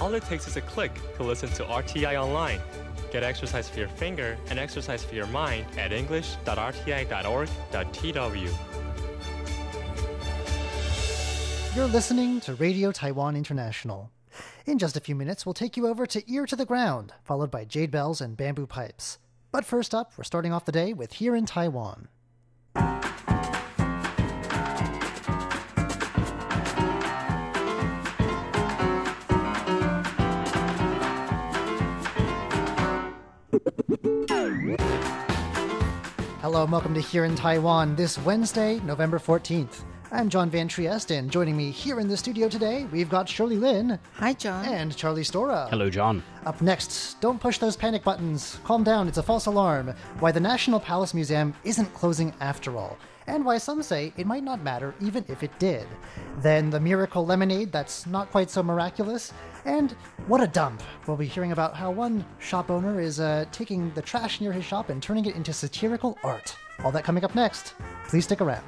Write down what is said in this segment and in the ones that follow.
All it takes is a click to listen to RTI online. Get exercise for your finger and exercise for your mind at english.rti.org.tw. You're listening to Radio Taiwan International. In just a few minutes, we'll take you over to Ear to the Ground, followed by Jade Bells and Bamboo Pipes. But first up, we're starting off the day with Here in Taiwan. Hello and welcome to Here in Taiwan this Wednesday, November 14th. I'm John Van Trieste, and joining me here in the studio today, we've got Shirley Lin Hi, John. and Charlie Storrar. Hello, John. Up next, don't push those panic buttons. Calm down, it's a false alarm. Why the National Palace Museum isn't closing after all. And why some say it might not matter even if it did. Then the miracle lemonade that's not quite so miraculous. And what a dump. We'll be hearing about how one shop owner is uh, taking the trash near his shop and turning it into satirical art. All that coming up next. Please stick around.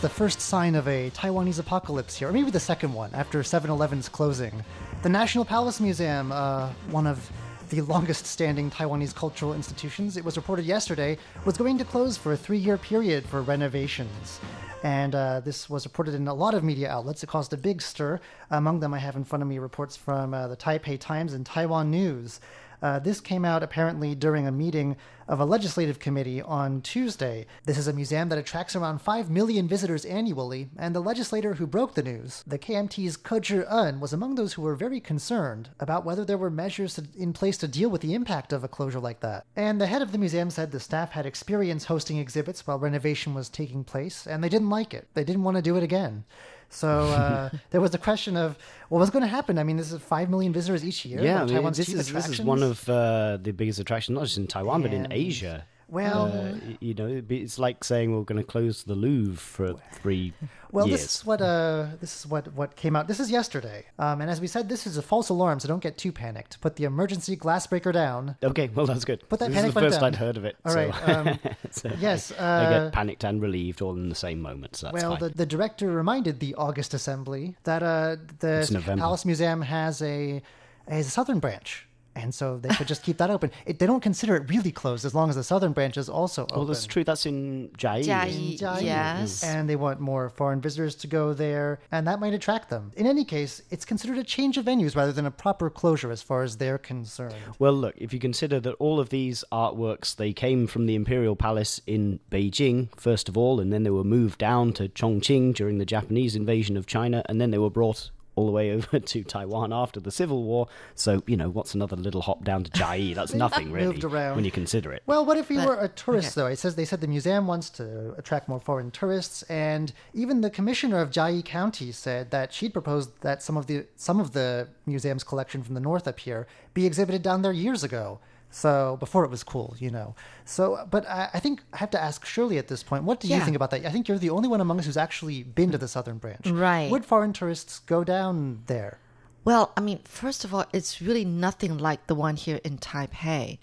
The first sign of a Taiwanese apocalypse here, or maybe the second one after 7 Eleven's closing. The National Palace Museum, uh, one of the longest standing Taiwanese cultural institutions, it was reported yesterday, was going to close for a three year period for renovations. And uh, this was reported in a lot of media outlets. It caused a big stir. Among them, I have in front of me reports from uh, the Taipei Times and Taiwan News. Uh, this came out apparently during a meeting of a legislative committee on Tuesday. This is a museum that attracts around 5 million visitors annually, and the legislator who broke the news, the KMT's Ko Chih-en, was among those who were very concerned about whether there were measures in place to deal with the impact of a closure like that. And the head of the museum said the staff had experience hosting exhibits while renovation was taking place, and they didn't like it. They didn't want to do it again. So uh, there was the question of, well, was going to happen? I mean, this is five million visitors each year. Yeah, I mean, this is this is one of uh, the biggest attractions, not just in Taiwan but in Asia. Well, Uh, you know, it's like saying we're going to close the Louvre for three Well, years. this is what uh, this is what what came out. This is yesterday, um, and as we said, this is a false alarm, so don't get too panicked. Put the emergency glass breaker down. Okay, well that's good. Put that this panic is the first down. I'd heard of it. All so- right, um, so yes, I, I uh, get panicked and relieved all in the same moment. So that's well, fine. the, the director reminded the August Assembly that uh, the Palace Museum has a has a southern branch. And so they could just keep that open. It, they don't consider it really closed as long as the southern branch is also open. well, that's true. That's in Chiayi. Chiayi, Chiayi. yes. and they want more foreign visitors to go there, and that might attract them. In any case, it's considered a change of venues rather than a proper closure as far as they're concerned. Well, look, if you consider that all of these artworks they came from the Imperial Palace in Beijing first of all, and then they were moved down to Chongqing during the Japanese invasion of China, and then they were brought all the way over to Taiwan after the Civil War. So, you know, what's another little hop down to Chiayi? That's nothing really Moved around. when you consider it. Well, what if you But- were a tourist, okay. though? It says they said the museum wants to attract more foreign tourists, and even the commissioner of Chiayi County said that she'd proposed that some of the some of the museum's collection from the north up here be exhibited down there years ago. So before it was cool, you know. So, but I, I think I have to ask Shirley at this point. What do you think about that? I think you're the only one among us who's actually been to the southern branch. Right. Would foreign tourists go down there? Well, I mean, first of all, it's really nothing like the one here in Taipei.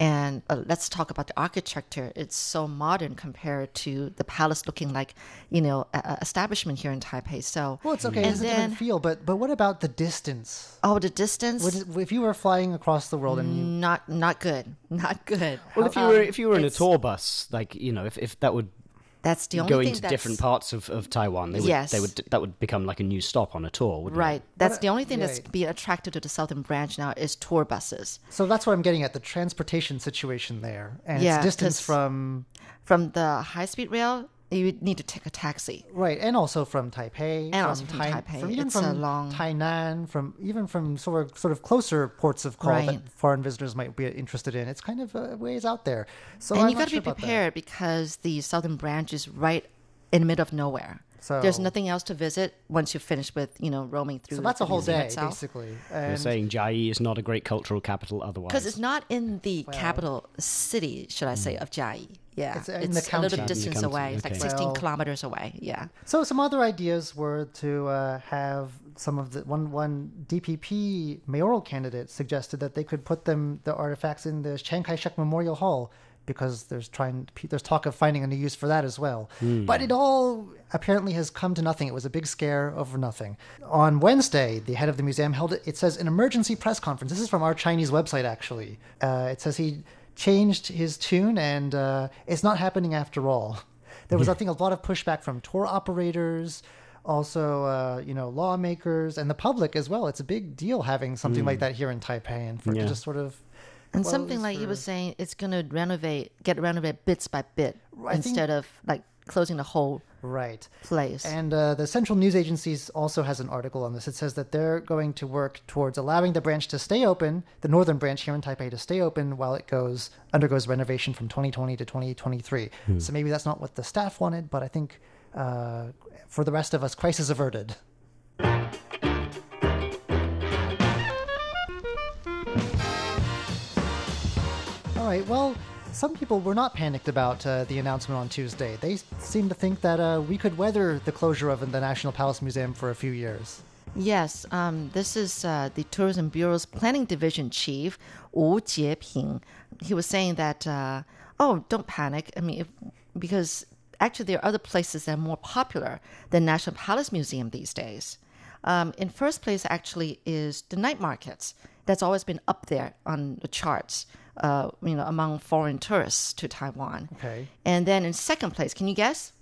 And uh, let's talk about the architecture. It's so modern compared to the palace looking like, you know, a, a establishment here in Taipei. So, Well, it's okay. And It's a then, different feel, but but what about the distance? oh, the distance, Would if you were flying across the world and you not not good, not good. Well, if you Um, were if you were in a tour bus, like you know, if, if that would that's the only go thing into that's, different parts of, of Taiwan, they would Yes. they would that would become like a new stop on a tour, wouldn't Right. it? That's What- the only thing yeah. that's being attracted to the southern branch now is tour buses. So that's what I'm getting at the transportation situation there, and Yeah, its distance 'cause- from From the high speed rail, you would need to take a taxi. right, and also from Taipei, And also from Taipei. from even It's a from long- Tainan, from even from sort of sort of closer ports of call Right. that foreign visitors might be interested in. It's kind of a ways out there. So and I'm you got to sure be prepared because the southern branch is right in the middle of nowhere. So- There's nothing else to visit once you finish with you know roaming through. So that's a whole day, itself. basically. You're saying Chiayi is not a great cultural capital otherwise. Because it's not in the capital city, should I say, of Chiayi. Yeah, It's in the a little In the distance county, away. It's like 16 Well- kilometers away. Yeah. So some other ideas were to uh, have some of the one one DPP mayoral candidate suggested that they could put them the artifacts in the Chiang Kai-shek Memorial Hall because there's trying there's talk of finding a new use for that as well. But it all apparently has come to nothing. It was a big scare over nothing. On Wednesday, the head of the museum held it. It says an emergency press conference. This is from our Chinese website actually. Uh, it says he changed his tune and uh, it's not happening after all. There was, I think, a lot of pushback from tour operators, also, uh, you know, lawmakers and the public as well. It's a big deal having something like that here in Taipei, and for Yeah. to just sort of And something like he or- was saying, it's going to renovate, get renovated bits by bit I think- instead of like closing the whole right. place. And uh, the Central News Agency also has an article on this. It says that they're going to work towards allowing the branch to stay open, the northern branch here in Taipei to stay open while it goes undergoes renovation from 2020 to 2023. So maybe that's not what the staff wanted, but I think uh, for the rest of us, crisis averted. All right. Well, some people were not panicked about uh, the announcement on Tuesday. They seem to think that uh, we could weather the closure of the National Palace Museum for a few years. Yes, um, this is uh, the Tourism Bureau's Planning Division Chief Wu Jieping. He was saying that, uh, oh, don't panic. I mean, if, because actually there are other places that are more popular than National Palace Museum these days. Um, in first place, actually, is the night markets. That's always been up there on the charts. Uh, you know, among foreign tourists to Taiwan. Okay. And then in second place, can you guess?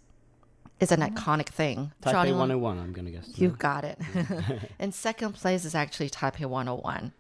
It's an iconic thing. Taipei Charlie, 101, I'm going to guess. you got it. in second place is actually Taipei 101.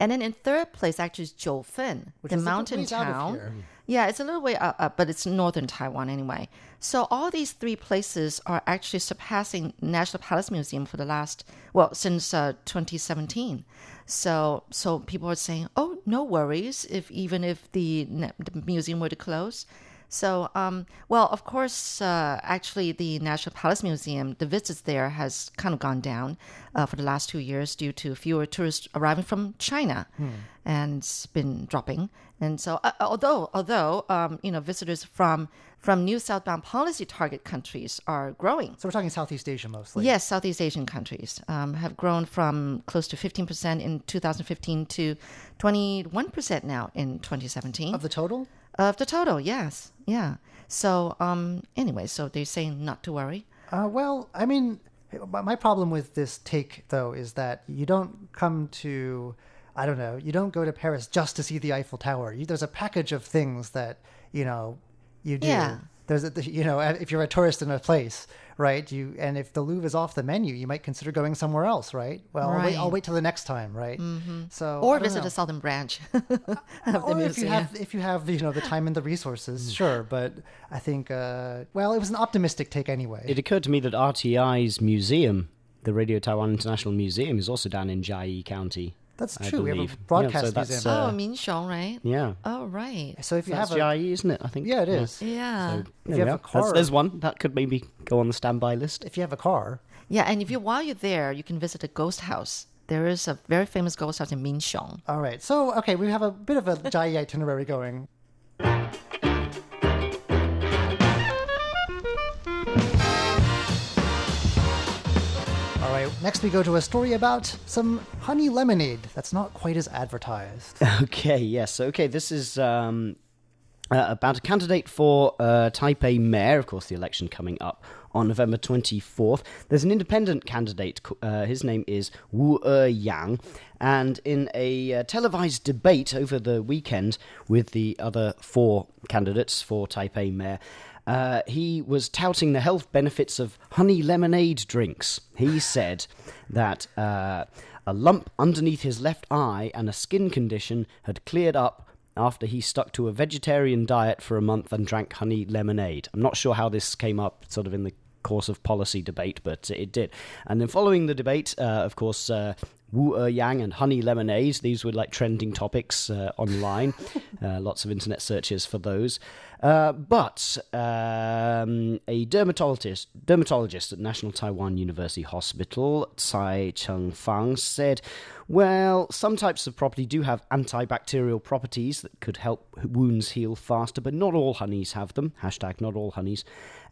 And then in third place actually is Jiufen, Which the is a bit mountain out of town. here. Yeah, it's a little way up, up, but it's northern Taiwan anyway. So all these three places are actually surpassing National Palace Museum for the last, well, since uh, 2017. So so people are saying, oh, no worries if even if the, the museum were to close. So, um, well, of course, uh, actually, the National Palace Museum, the visits there has kind of gone down uh, for the last two years due to fewer tourists arriving from China, and it's been dropping. And so, uh, although although um, you know visitors from from new southbound policy target countries are growing, So we're talking Southeast Asia mostly. Yes, Southeast Asian countries um, have grown from close to 15% in 2015 to 21% now in 2017 Of the total? of the total. Yes, yeah. So um, anyway, so they're saying not to worry. Uh, well, I mean, my problem with this take, though, is that you don't come to, I don't know, you don't go to Paris just to see the Eiffel Tower. You, there's a package of things that, you know, you do. Yeah. There's, a, you know, if you're a tourist in a place, right? You and if the Louvre is off the menu, you might consider going somewhere else, right? Well, I'll, wait, I'll wait till the next time, right? Mm-hmm. So, Or visit know. the southern branch of the or if you have if you have you know the time and the resources, sure. But I think, uh, well, it was an optimistic take anyway. It occurred to me that RTI's museum, the Radio Taiwan International Museum, is also down in Chiayi County. That's true. We have a believe. broadcast Yeah, so that's, museum. uh, oh, Minxiong, right? Yeah. Oh, right. so if you That's have a Chiayi, isn't it? I think. yeah, it is. Yeah. So, If there you have are. a That's- car- there's one that could maybe go on the standby list. If you have a car, yeah, and if you while you're there, you can visit a ghost house. There is a very famous ghost house in Minxiong. all right. So okay, we have a bit of a Jai itinerary going. Next, we go to a story about some honey lemonade that's not quite as advertised. Okay, yes. Okay, this is um, uh, about a candidate for uh, Taipei mayor. Of course, the election coming up on November 24th. There's an independent candidate. Uh, his name is Wu Er Yang. And in a uh, televised debate over the weekend with the other four candidates for Taipei mayor, uh, he was touting the health benefits of honey lemonade drinks. He said that uh, a lump underneath his left eye and a skin condition had cleared up after he stuck to a vegetarian diet for a month and drank honey lemonade. I'm not sure how this came up, sort of in the course of policy debate, but it did. And then following the debate, uh, of course, uh, Wu Er Yang and honey lemonade. These were like trending topics uh, online. uh, lots of internet searches for those. Uh, but um, a dermatologist, dermatologist at National Taiwan University Hospital, Tsai Cheng Fang, said, "Well, some types of property do have antibacterial properties that could help wounds heal faster, but not all honeys have them." Hashtag not all honeys.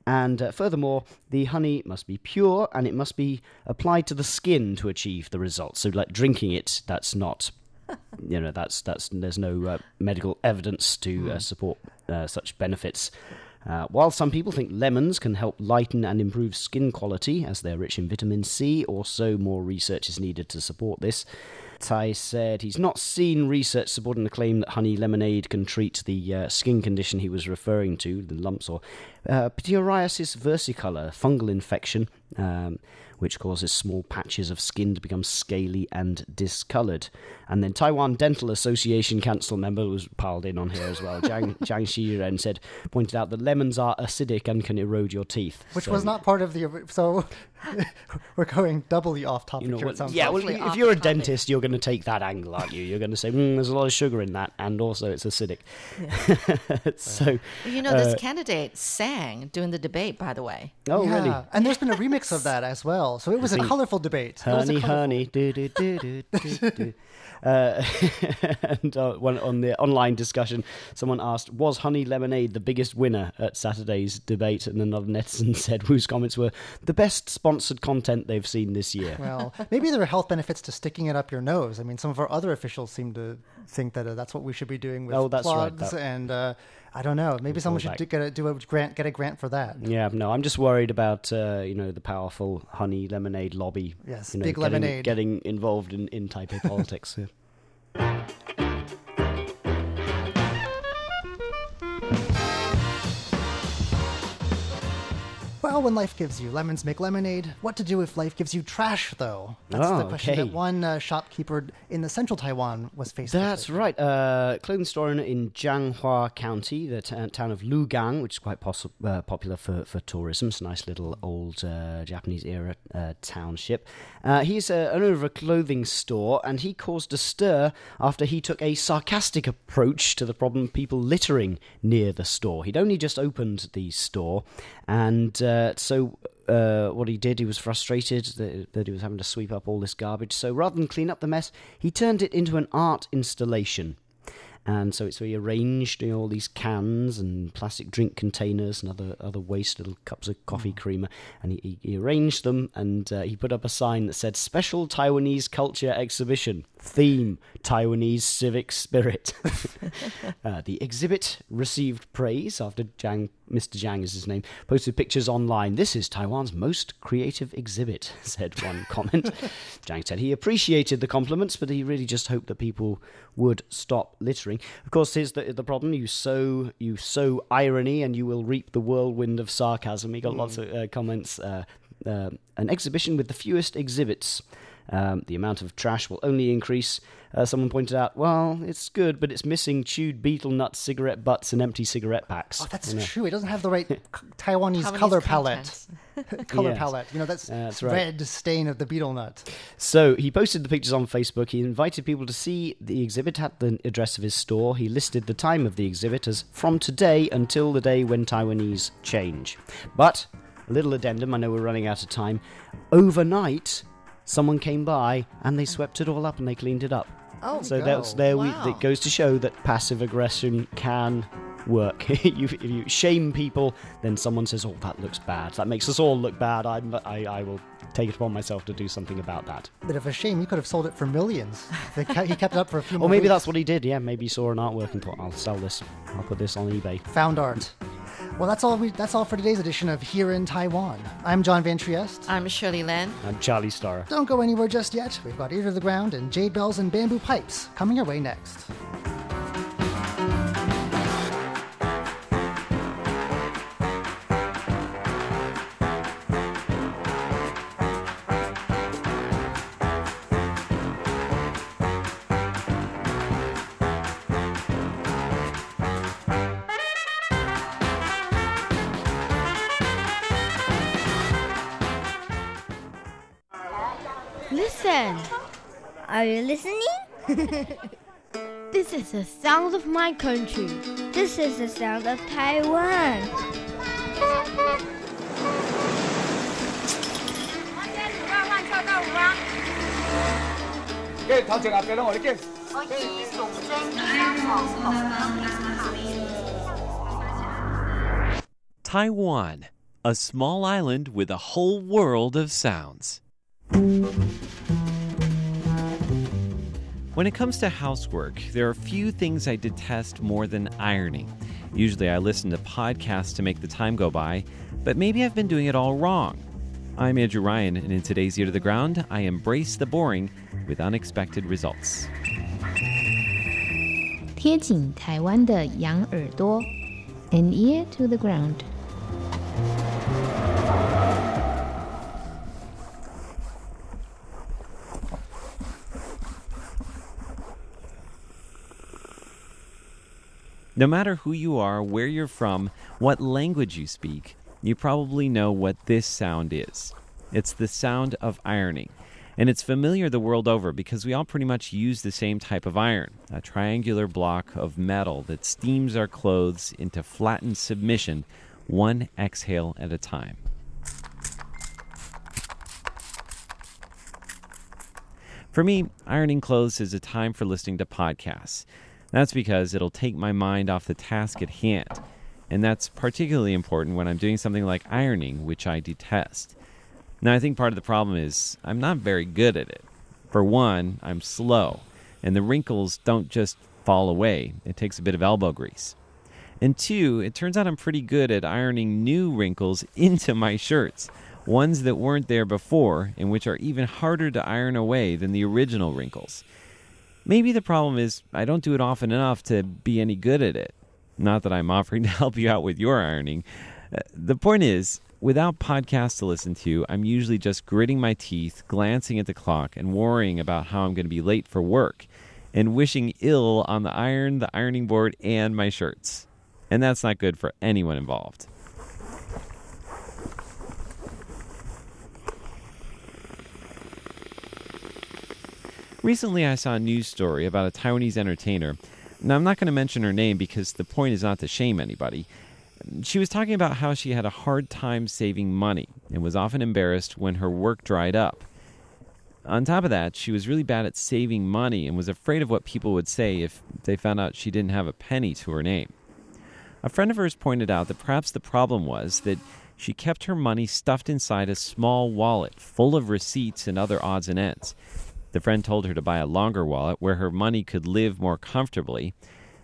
And uh, furthermore, the honey must be pure and it must be applied to the skin to achieve the results. So, like drinking it, that's not, you know, that's that's there's no uh, medical evidence to uh, support uh, such benefits. Uh, while some people think lemons can help lighten and improve skin quality as they're rich in vitamin C, also more research is needed to support this. Tsai said he's not seen research supporting the claim that honey lemonade can treat the uh, skin condition he was referring to, the lumps or uh, pityriasis versicolor, fungal infection, um, which causes small patches of skin to become scaly and discolored. And then Taiwan Dental Association council member was piled in on here as well. Jiang, Jiang Xiren said, pointed out that lemons are acidic and can erode your teeth. Which So- was not part of the. So we're going doubly off topic you know here. what? It sounds Yeah, like. well, if you're a topic. dentist, you're going to take that angle, aren't you? You're going to say, mm, "There's a lot of sugar in that, and also it's acidic." so, You know, this candidate sang during the debate, by the way. oh yeah. really? And there's been a remix of that as well. So it was a colorful debate. It was a Honey, colorful- honey, do do do do do do. Uh, and uh, one, on the online discussion, someone asked, "Was Honey Lemonade the biggest winner at Saturday's debate?" And another netizen said, whose comments were the best sponsored content they've seen this year. Well, maybe there are health benefits to sticking it up your nose. I mean, some of our other officials seem to think that uh, that's what we should be doing with Oh, that's right, plugs, that- and uh, I don't know. Maybe someone should do, get a do a grant, get a grant for that. Yeah, no, I'm just worried about uh, you know the powerful honey lemonade lobby. Yes, you know, big getting, lemonade. getting involved in in Taipei politics. Yeah. When life gives you lemons, make lemonade. What to do if life gives you trash, though? That's Oh, the question okay. that one uh, shopkeeper in the central Taiwan was facing. That's with. right. Uh, clothing store in Changhua County, the t- town of Lukang, which is quite possi uh, popular for, for tourism. It's a nice little old uh, Japanese era uh, township. Uh, he's uh, owner of a clothing store, and he caused a stir after he took a sarcastic approach to the problem of people littering near the store. He'd only just opened the store, and uh, so uh, what he did, he was frustrated that, that he was having to sweep up all this garbage. So rather than clean up the mess, he turned it into an art installation. And so it's he arranged you know, all these cans and plastic drink containers and other other waste, little cups of coffee creamer, and he, he, he arranged them and uh, he put up a sign that said "Special Taiwanese Culture Exhibition." Theme: Taiwanese Civic Spirit. Uh, the exhibit received praise after Jiang, Mr. Jiang is his name, posted pictures online. This is Taiwan's most creative exhibit, said one comment. Jiang said he appreciated the compliments, but he really just hoped that people would stop littering. Of course, here's the, the problem: you sow you sow irony, and you will reap the whirlwind of sarcasm. He got lots of uh, comments. Uh, uh, an exhibition with the fewest exhibits. Um, the amount of trash will only increase. Uh, someone pointed out, well, it's good, but it's missing chewed betel nuts, cigarette butts, and empty cigarette packs. Oh, that's You know. true. It doesn't have the right Taiwanese Taiwanese color palette. color Yes. palette. You know, that's, That's right. red stain of the betel nut. So he posted the pictures on Facebook. He invited people to see the exhibit at the address of his store. He listed the time of the exhibit as from today until the day when Taiwanese change. But a little addendum. I know we're running out of time. Overnight, someone came by and they swept it all up and they cleaned it up. Oh, So go. that's there. We, Wow. that goes to show that passive aggression can work. you, if you shame people, then someone says, "Oh, that looks bad. That makes us all look bad." I'm, I, I will take it upon myself to do something about that. Bit of a shame. You could have sold it for millions. They he kept it up for a few more Or maybe weeks. that's what he did. Yeah, maybe he saw an artwork and thought, "I'll sell this. I'll put this on eBay." found art. Well, that's all. We, that's all for today's edition of Here in Taiwan. I'm John Van Trieste. I'm Shirley Lan. I'm Charlie Storrar. Don't go anywhere just yet. We've got Ear to the Ground and Jade Bells and Bamboo Pipes coming your way next. This is the sound of my country. This is the sound of Taiwan. 嘅头前啊，俾到我哋嘅。 Taiwan, a small island with a whole world of sounds. When it comes to housework, there are few things I detest more than ironing. Usually I listen to podcasts to make the time go by, but maybe I've been doing it all wrong. I'm Andrew Ryan, and in today's Ear to the Ground, I embrace the boring with unexpected results. 贴紧台湾的羊耳朵，an ear to the ground。 No matter who you are, where you're from, what language you speak, you probably know what this sound is. It's the sound of ironing. And it's familiar the world over because we all pretty much use the same type of iron a triangular block of metal that steams our clothes into flattened submission, one exhale at a time. For me, ironing clothes is a time for listening to podcasts. That's because it'll take my mind off the task at hand. And that's particularly important when I'm doing something like ironing, which I detest. Now, I think part of the problem is I'm not very good at it. For one, I'm slow, and the wrinkles don't just fall away, it takes a bit of elbow grease. And two, it turns out I'm pretty good at ironing new wrinkles into my shirts, ones that weren't there before, and which are even harder to iron away than the original wrinkles. Maybe the problem is I don't do it often enough to be any good at it. Not that I'm offering to help you out with your ironing. Uh, the point is, without podcasts to listen to, I'm usually just gritting my teeth, glancing at the clock, and worrying about how I'm going to be late for work, and wishing ill on the iron, the ironing board, and my shirts. And that's not good for anyone involved. Recently, I saw a news story about a Taiwanese entertainer. Now, I'm not going to mention her name because the point is not to shame anybody. She was talking about how she had a hard time saving money and was often embarrassed when her work dried up. On top of that, she was really bad at saving money and was afraid of what people would say if they found out she didn't have a penny to her name. A friend of hers pointed out that perhaps the problem was that she kept her money stuffed inside a small wallet full of receipts and other odds and ends. The friend told her to buy a longer wallet where her money could live more comfortably.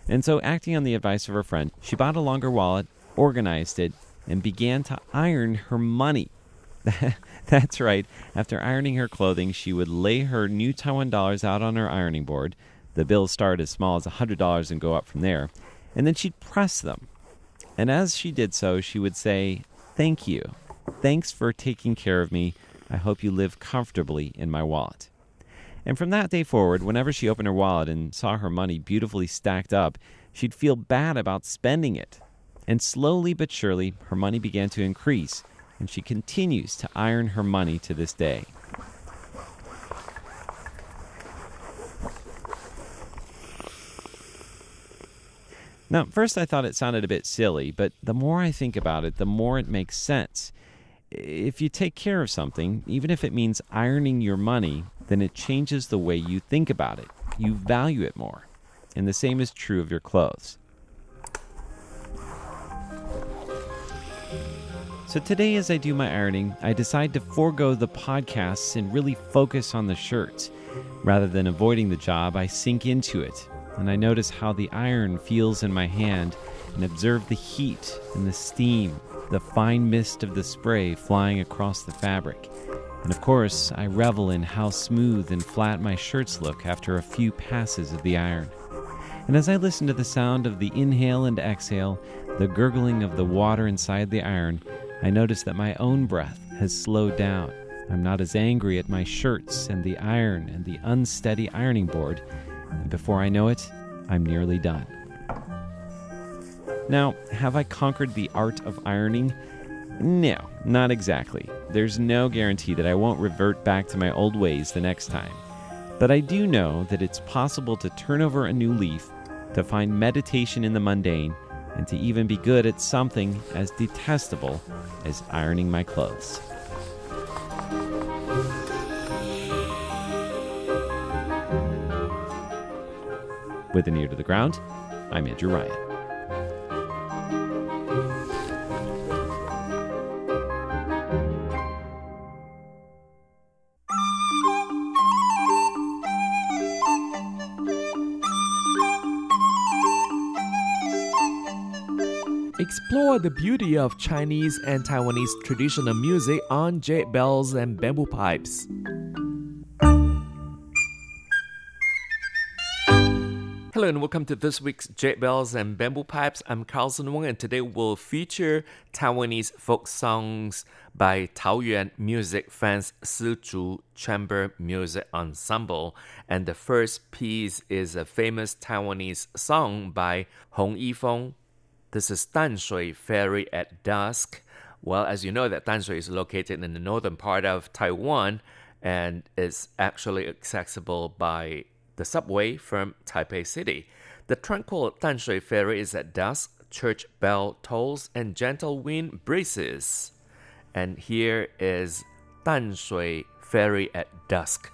And so, acting on the advice of her friend, she bought a longer wallet, organized it, and began to iron her money. That's right. After ironing her clothing, she would lay her new Taiwan dollars out on her ironing board. The bills start as small as $100 and go up from there. And then she'd press them. And as she did so, she would say, Thank you. Thanks for taking care of me. I hope you live comfortably in my wallet. And from that day forward, whenever she opened her wallet and saw her money beautifully stacked up, she'd feel bad about spending it. And slowly but surely, her money began to increase, and she continues to iron her money to this day. Now, first I thought it sounded a bit silly, but the more I think about it, the more it makes sense. If you take care of something, even if it means ironing your money, then it changes the way you think about it. You value it more. And the same is true of your clothes. So today, as I do my ironing, I decide to forego the podcasts and really focus on the shirts. Rather than avoiding the job, I sink into it, and I notice how the iron feels in my hand and observe the heat and the steam, the fine mist of the spray flying across the fabric. And of course, I revel in how smooth and flat my shirts look after a few passes of the iron. And as I listen to the sound of the inhale and exhale, the gurgling of the water inside the iron, I notice that my own breath has slowed down. I'm not as angry at my shirts and the iron and the unsteady ironing board. And before I know it, I'm nearly done. Now, have I conquered the art of ironing? No, not exactly. There's no guarantee that I won't revert back to my old ways the next time. But I do know that it's possible to turn over a new leaf, to find meditation in the mundane, and to even be good at something as detestable as ironing my clothes. With an ear to the ground, I'm Andrew Ryan. Explore the beauty of Chinese and Taiwanese traditional music on jade bells and bamboo pipes. Hello and welcome to this week's Jade Bells and Bamboo Pipes. I'm Carlson Wong and today we'll feature Taiwanese folk songs by Taoyuan music fans Si Zhu Chamber Music Ensemble. And the first piece is a famous Taiwanese song by Hong Yifeng. This is Danshui Ferry at Dusk. Well, as you know, that Danshui is located in the northern part of Taiwan and is actually accessible by the subway from Taipei City. The tranquil Danshui Ferry is at dusk, church bell tolls, and gentle wind breezes. And here is Danshui Ferry at dusk.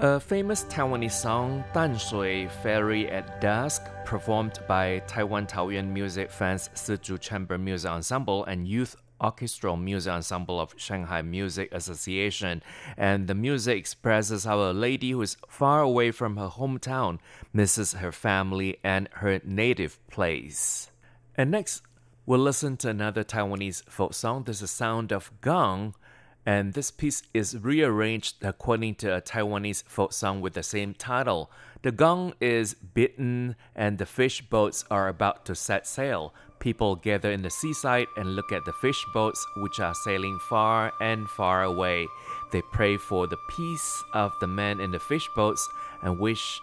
A famous Taiwanese song, Dan Shui Ferry at Dusk, performed by Taiwan Taoyuan music fans Sizhu Chamber Music Ensemble and Youth Orchestral Music Ensemble of Shanghai Music Association. And the music expresses how a lady who is far away from her hometown misses her family and her native place. And next, we'll listen to another Taiwanese folk song. This is Sound of Gong and this piece is rearranged according to a Taiwanese folk song with the same title. The gong is beaten, and the fish boats are about to set sail. People gather in the seaside and look at the fish boats, which are sailing far and far away. They pray for the peace of the men in the fish boats and wish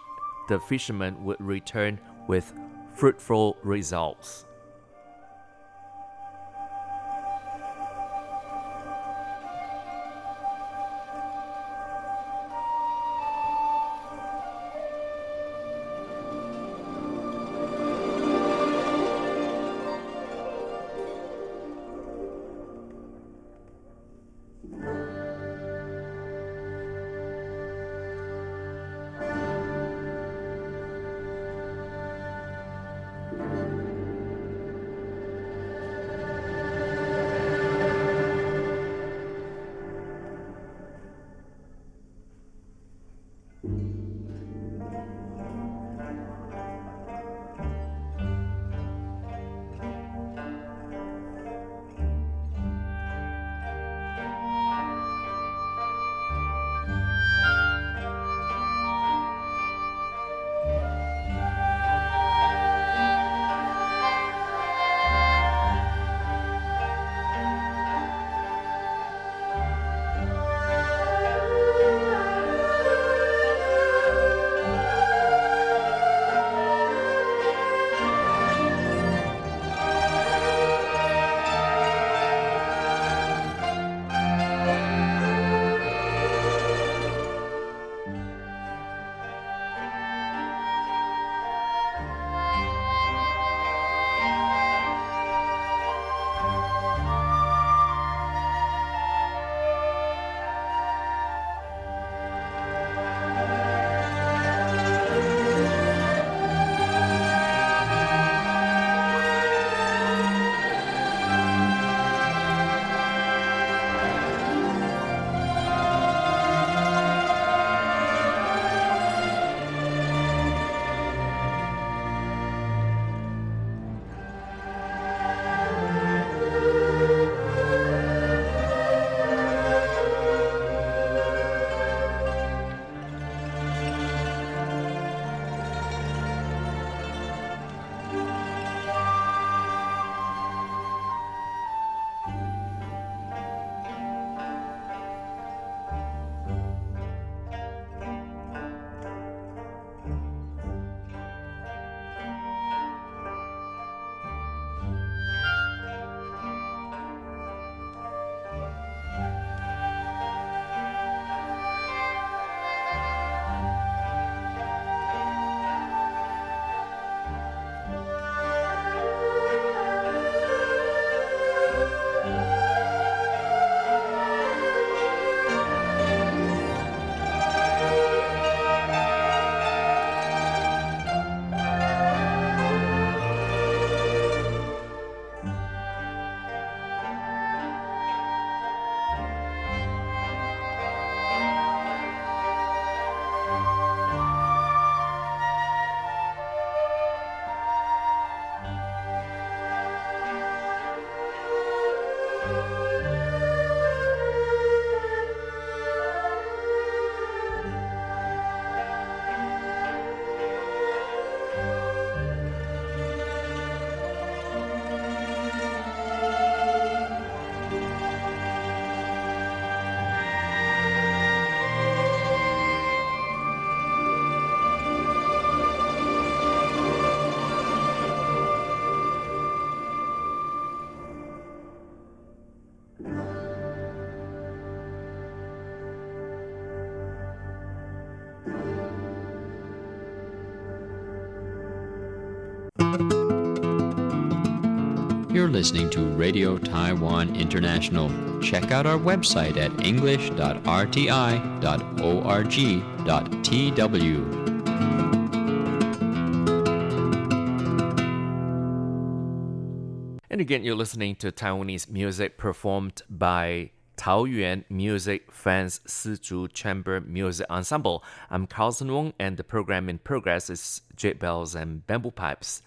the fishermen would return with fruitful results. You're listening to Radio Taiwan International. Check out our website at english.rti.org.tw. And again, you're listening to Taiwanese music performed by Taoyuan Music Fans Sizhu Chamber Music Ensemble. I'm Carlson Wong, and the program in progress is Jade Bells and Bamboo Pipes.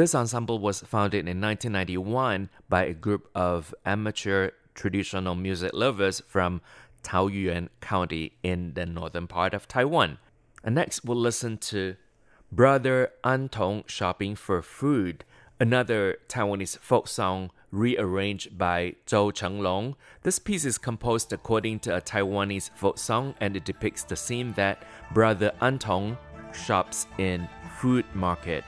This ensemble was founded in 1991 by a group of amateur traditional music lovers from Taoyuan County in the northern part of Taiwan. And next, we'll listen to Brother Antong Shopping for Food, another Taiwanese folk song rearranged by Zhou Chenglong. This piece is composed according to a Taiwanese folk song and it depicts the scene that Brother Antong shops in food market.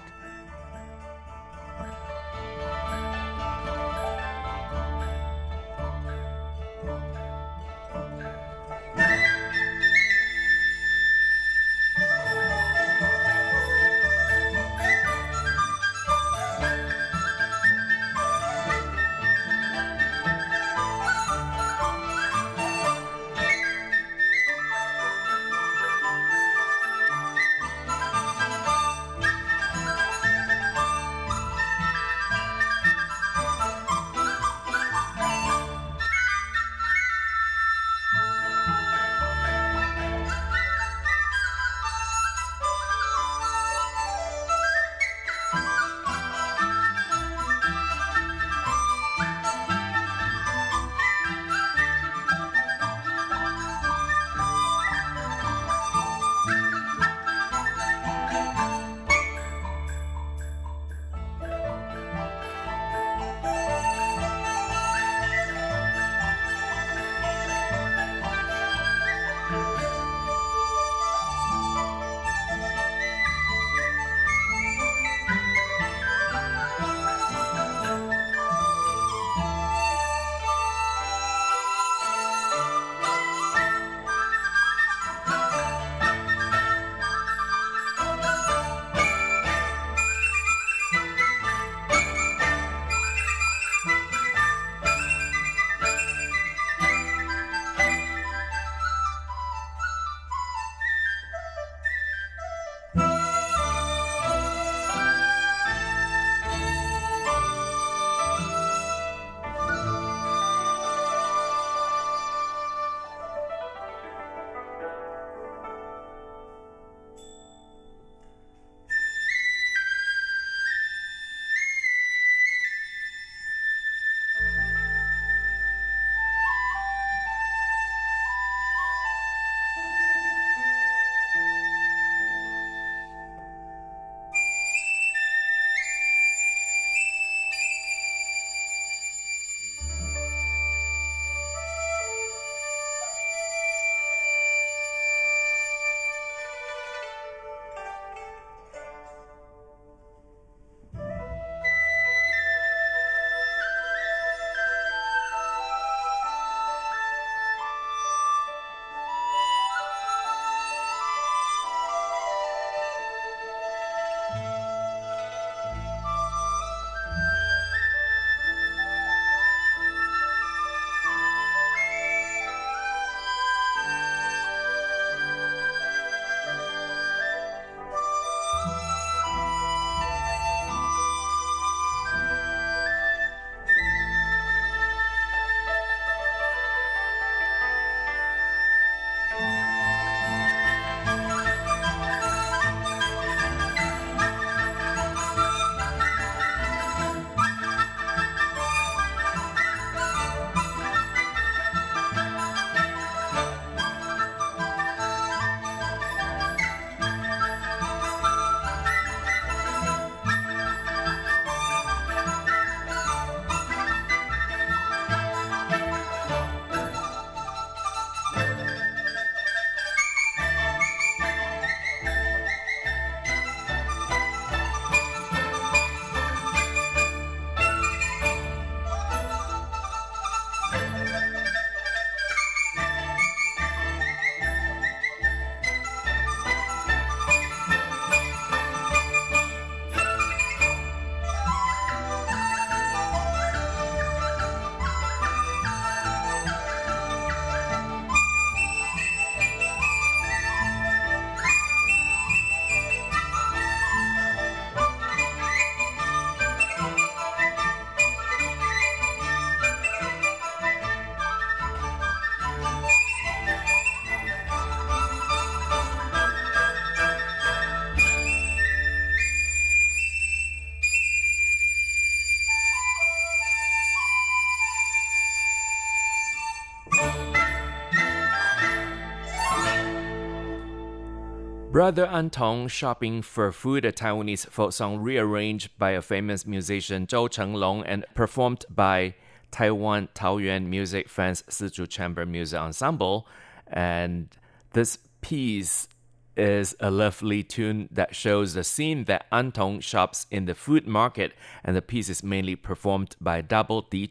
Brother Antong shopping for food, a Taiwanese folk song rearranged by a famous musician Zhou Chenglong and performed by Taiwan Taoyuan music fans Sizhu Chamber Music Ensemble. And this piece is a lovely tune that shows the scene that Antong shops in the food market, and the piece is mainly performed by double Di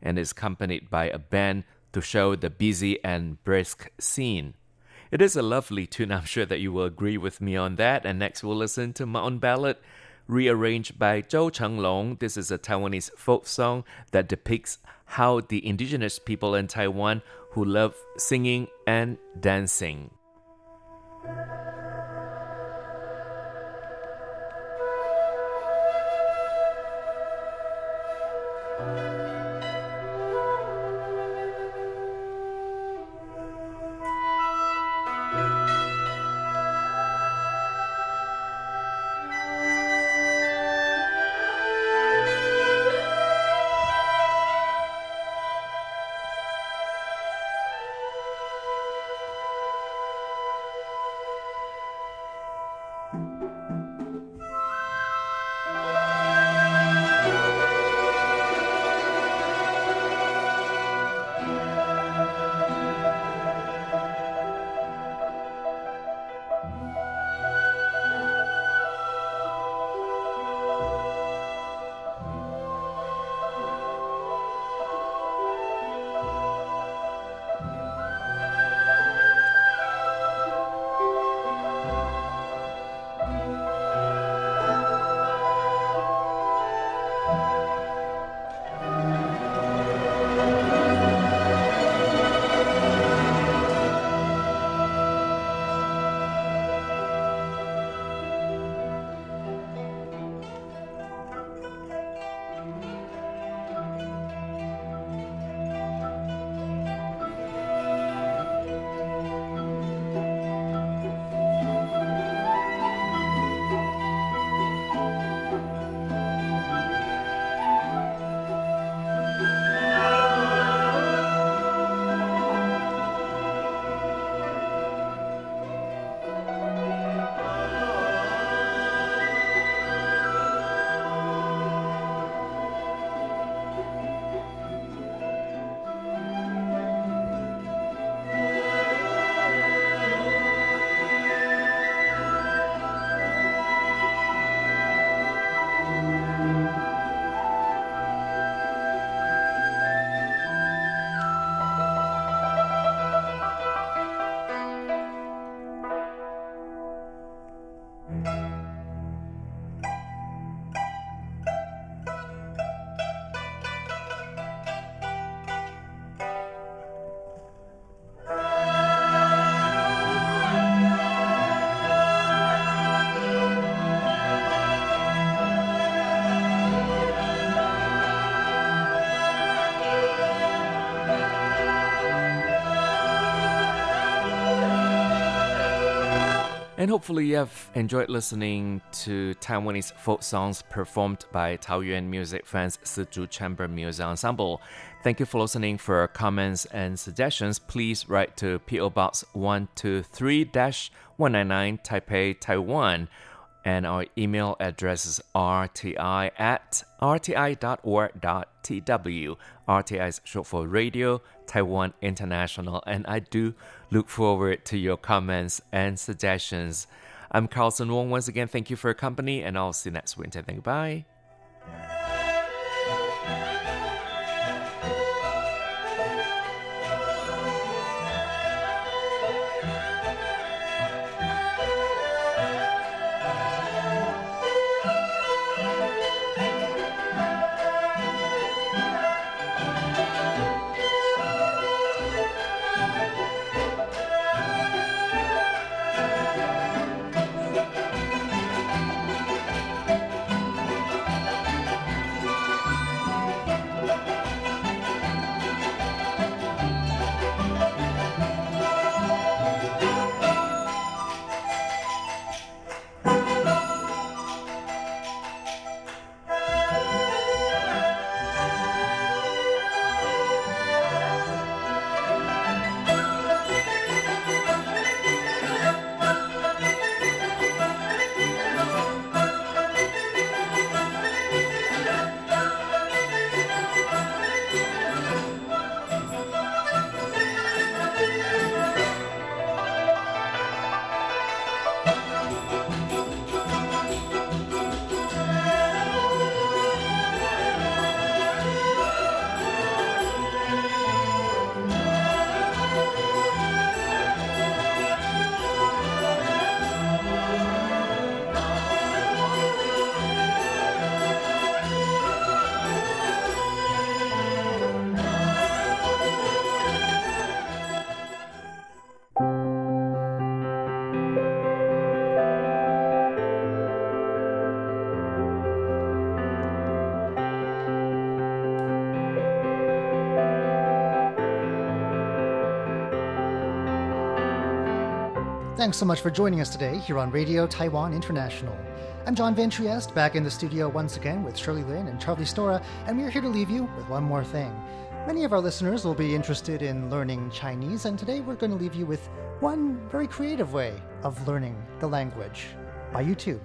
and is accompanied by a band to show the busy and brisk scene. It is a lovely tune. I'm sure that you will agree with me on that. And next, we'll listen to own ballad, rearranged by Zhou Chenglong. This is a Taiwanese folk song that depicts how the indigenous people in Taiwan who love singing and dancing. And hopefully you have enjoyed listening to Taiwanese folk songs performed by Taoyuan music fans Sizhu Chamber Music Ensemble. Thank you for listening. For comments and suggestions, please write to PO Box 123-199 Taipei, Taiwan. And our email address is rti at rti.org.tw. RTI is short for Radio Taiwan International. And I do look forward to your comments and suggestions. I'm Carlson Wong. Once again, thank you for your company, and I'll see you next winter. Thank you. Bye. Thanks so much for joining us today here on Radio Taiwan International. I'm John Van Trieste, back in the studio once again with Shirley Lin and Charlie Storrar, and we're here to leave you with one more thing. Many of our listeners will be interested in learning Chinese, and today we're going to leave you with one very creative way of learning the language by YouTube.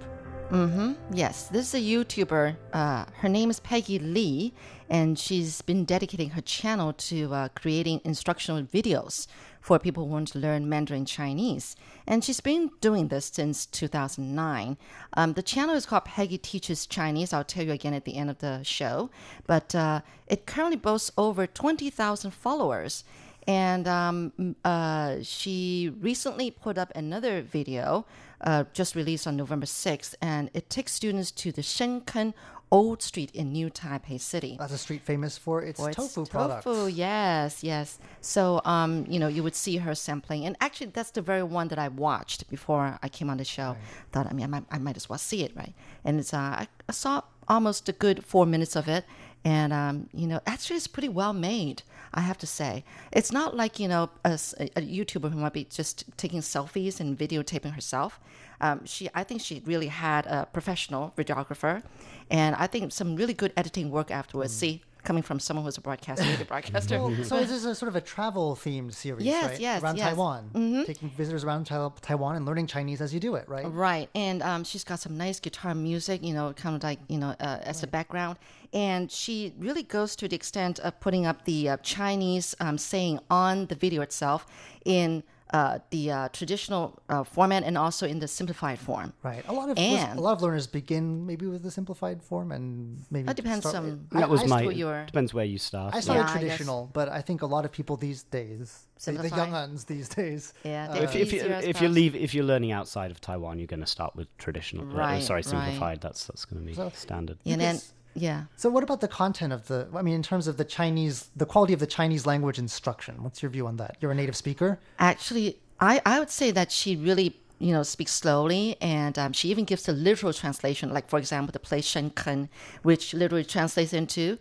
Mm-hmm. Yes, this is a YouTuber. Uh, her name is Peggy Lee, and she's been dedicating her channel to uh, creating instructional videos for people who want to learn Mandarin Chinese. And she's been doing this since 2009. Um, the channel is called Peggy Teaches Chinese. I'll tell you again at the end of the show. But uh, it currently boasts over 20,000 followers. And um, uh, she recently put up another video, uh, just released on November 6th, and it takes students to the Shenkeng Old Street in New Taipei City. That's a street famous for its For its tofu products. Tofu, yes, yes. So, um, you know, you would see her sampling, and actually, that's the very one that I watched before I came on the show. Thought, I mean, I might, I might as well see it, right? And it's, uh, I saw almost a good four minutes of it, and um, you know, actually, it's pretty well made. I have to say, it's not like you know a YouTuber who might be just taking selfies and videotaping herself. Um, she, I think, she really had a professional videographer, and I think some really good editing work afterwards. See, coming from someone who's a broadcaster, radio broadcaster. Well, so this is a sort of a travel themed series, Yes, right? yes, around yes. Taiwan, Mhm. taking visitors around Tai- Taiwan and learning Chinese as you do it, right? Right, and um, she's got some nice guitar music, you know, kind of like you know uh, as a background, and she really goes to the extent of putting up the uh, Chinese um, saying on the video itself in uh, the uh, traditional uh, format and also in the simplified form. Right. A lot of and a lot of learners begin maybe with the simplified form and maybe That depends start- on- I- That was I my. your- Depends where you start. I started Yeah, I traditional, but I think a lot of people these days, the, the young uns these days, Yeah, uh, if, if you easier, I if you leave if you're learning outside of Taiwan, you're going to start with traditional. uh, Right, sorry, right. simplified. That's that's going to be So- standard. and then Because- yeah. So, what about the content of the? I mean, in terms of the Chinese, the quality of the Chinese language instruction. What's your view on that? You're a native speaker. Actually, I, I would say that she really, you know, speaks slowly, and um, she even gives the literal translation. Like, for example, the place Shenkeng, which literally translates into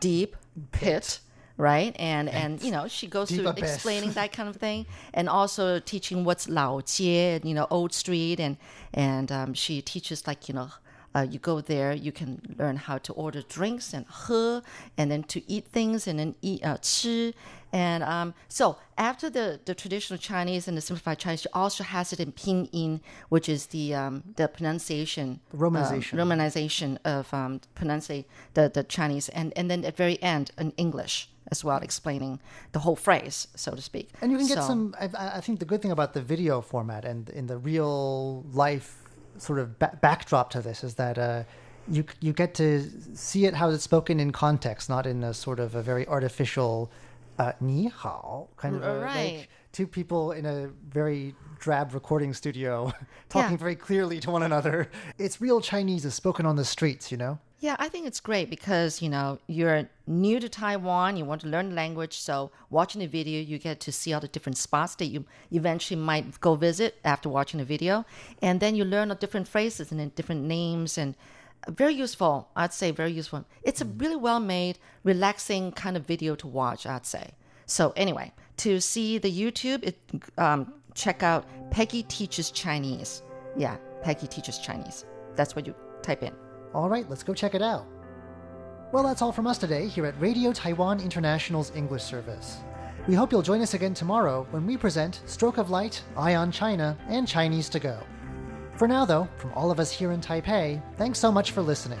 deep pit, right? And and you know, she goes through abyss. explaining that kind of thing, and also teaching what's Lao Jie, you know, Old Street, and and um, she teaches like you know. Uh, you go there, you can learn how to order drinks and he, and then to eat things and then eat uh, 吃. And um, so after the, the traditional Chinese and the simplified Chinese, she also has it in pinyin, which is the um, the pronunciation, romanization. um, romanization of um, pronunciate the, the Chinese, and, and then at the very end in English as well, explaining the whole phrase, so to speak. And you can get So- some. I I think the good thing about the video format and in the real life sort of ba- backdrop to this is that uh, you you get to see it how it's spoken in context, not in a sort of a very artificial uh, ni hao kind of a, Right. like two people in a very drab recording studio talking Yeah. very clearly to one another. It's real Chinese is spoken on the streets, you know. Yeah, I think it's great because, you know, you're new to Taiwan, you want to learn the language, so watching the video, you get to see all the different spots that you eventually might go visit after watching the video. And then you learn the different phrases and different names and very useful. I'd say very useful. It's a really well made, relaxing kind of video to watch, I'd say. So anyway, to see the YouTube, it, um, check out Peggy Teaches Chinese. Yeah, Peggy Teaches Chinese. That's what you type in. All right, let's go check it out. Well, that's all from us today here at Radio Taiwan International's English service. We hope you'll join us again tomorrow when we present Stroke of Light, Eye on China, and Chinese to Go. For now, though, from all of us here in Taipei, thanks so much for listening.